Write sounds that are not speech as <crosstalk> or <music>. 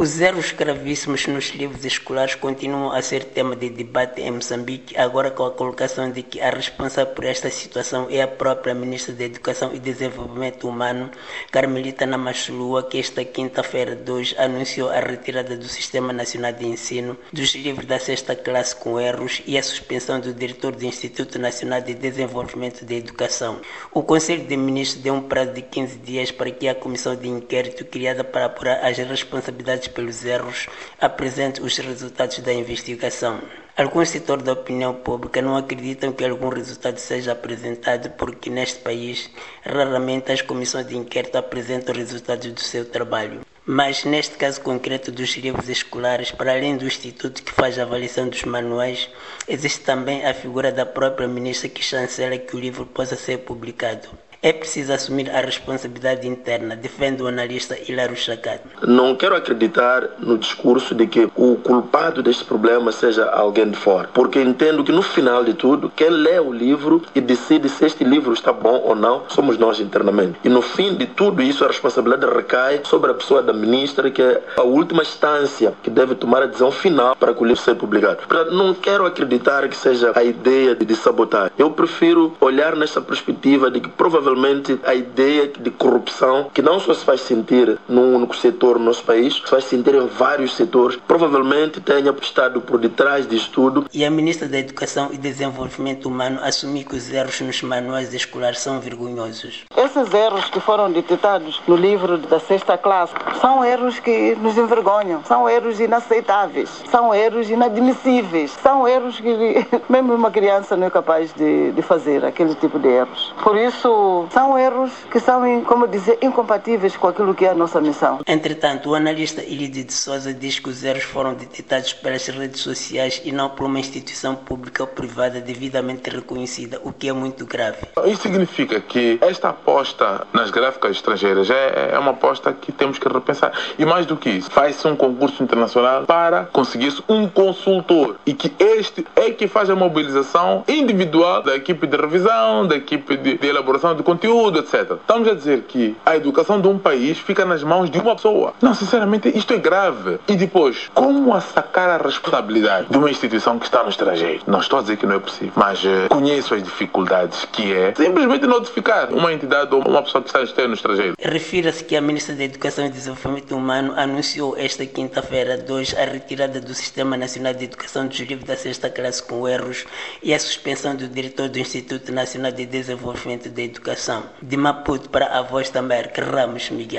Os erros gravíssimos nos livros escolares continuam a ser tema de debate em Moçambique, agora com a colocação de que a responsável por esta situação é a própria Ministra da Educação e Desenvolvimento Humano, Carmelita Namachulua, que esta quinta-feira 2 anunciou a retirada do Sistema Nacional de Ensino dos livros da sexta classe com erros e a suspensão do diretor do Instituto Nacional de Desenvolvimento da Educação. O Conselho de Ministros deu um prazo de 15 dias para que a comissão de inquérito criada para apurar as responsabilidades pelos erros apresente os resultados da investigação. Alguns setores da opinião pública não acreditam que algum resultado seja apresentado porque neste país raramente as comissões de inquérito apresentam resultados do seu trabalho. Mas neste caso concreto dos livros escolares, para além do instituto que faz a avaliação dos manuais, existe também a figura da própria ministra que chancela que o livro possa ser publicado. É preciso assumir a responsabilidade interna, defende o analista Hilário Chacat. Não quero acreditar no discurso de que o culpado deste problema seja alguém de fora, porque entendo que no final de tudo, quem lê o livro e decide se este livro está bom ou não, somos nós internamente. E no fim de tudo isso, a responsabilidade recai sobre a pessoa da ministra, que é a última instância que deve tomar a decisão final para que o livro seja publicado. Portanto, não quero acreditar que seja a ideia de sabotar. Eu prefiro olhar nessa perspectiva de que provavelmente provavelmente a ideia de corrupção que não só se faz sentir num único setor no nosso país, se faz sentir em vários setores, provavelmente tenha estado por detrás disso tudo. E a ministra da Educação e Desenvolvimento Humano assumiu que os erros nos manuais escolares são vergonhosos. Esses erros que foram detectados no livro da sexta classe são erros que nos envergonham, são erros inaceitáveis, são erros inadmissíveis, são erros que <laughs> mesmo uma criança não é capaz de, de fazer aquele tipo de erros. Por isso, são erros que são, como dizer, incompatíveis com aquilo que é a nossa missão. Entretanto, o analista Ilide de Souza diz que os erros foram detectados pelas redes sociais e não por uma instituição pública ou privada devidamente reconhecida, o que é muito grave. Isso significa que esta aposta nas gráficas estrangeiras é, é uma aposta que temos que repensar. E mais do que isso, faz-se um concurso internacional para conseguir-se um consultor e que este é que faz a mobilização individual da equipe de revisão, da equipe de, de elaboração de conteúdo, etc. Estamos a dizer que a educação de um país fica nas mãos de uma pessoa. Não, sinceramente, isto é grave. E depois, como sacar a responsabilidade de uma instituição que está no estrangeiro? Não estou a dizer que não é possível, mas uh, conheço as dificuldades que é simplesmente notificar uma entidade ou uma pessoa que está no estrangeiro. Refira-se que a Ministra da Educação e Desenvolvimento Humano anunciou esta quinta-feira 2 a retirada do Sistema Nacional de Educação dos livros da sexta classe com erros e a suspensão do diretor do Instituto Nacional de Desenvolvimento da Educação. De Maputo para a voz da Merck, Ramos Miguel.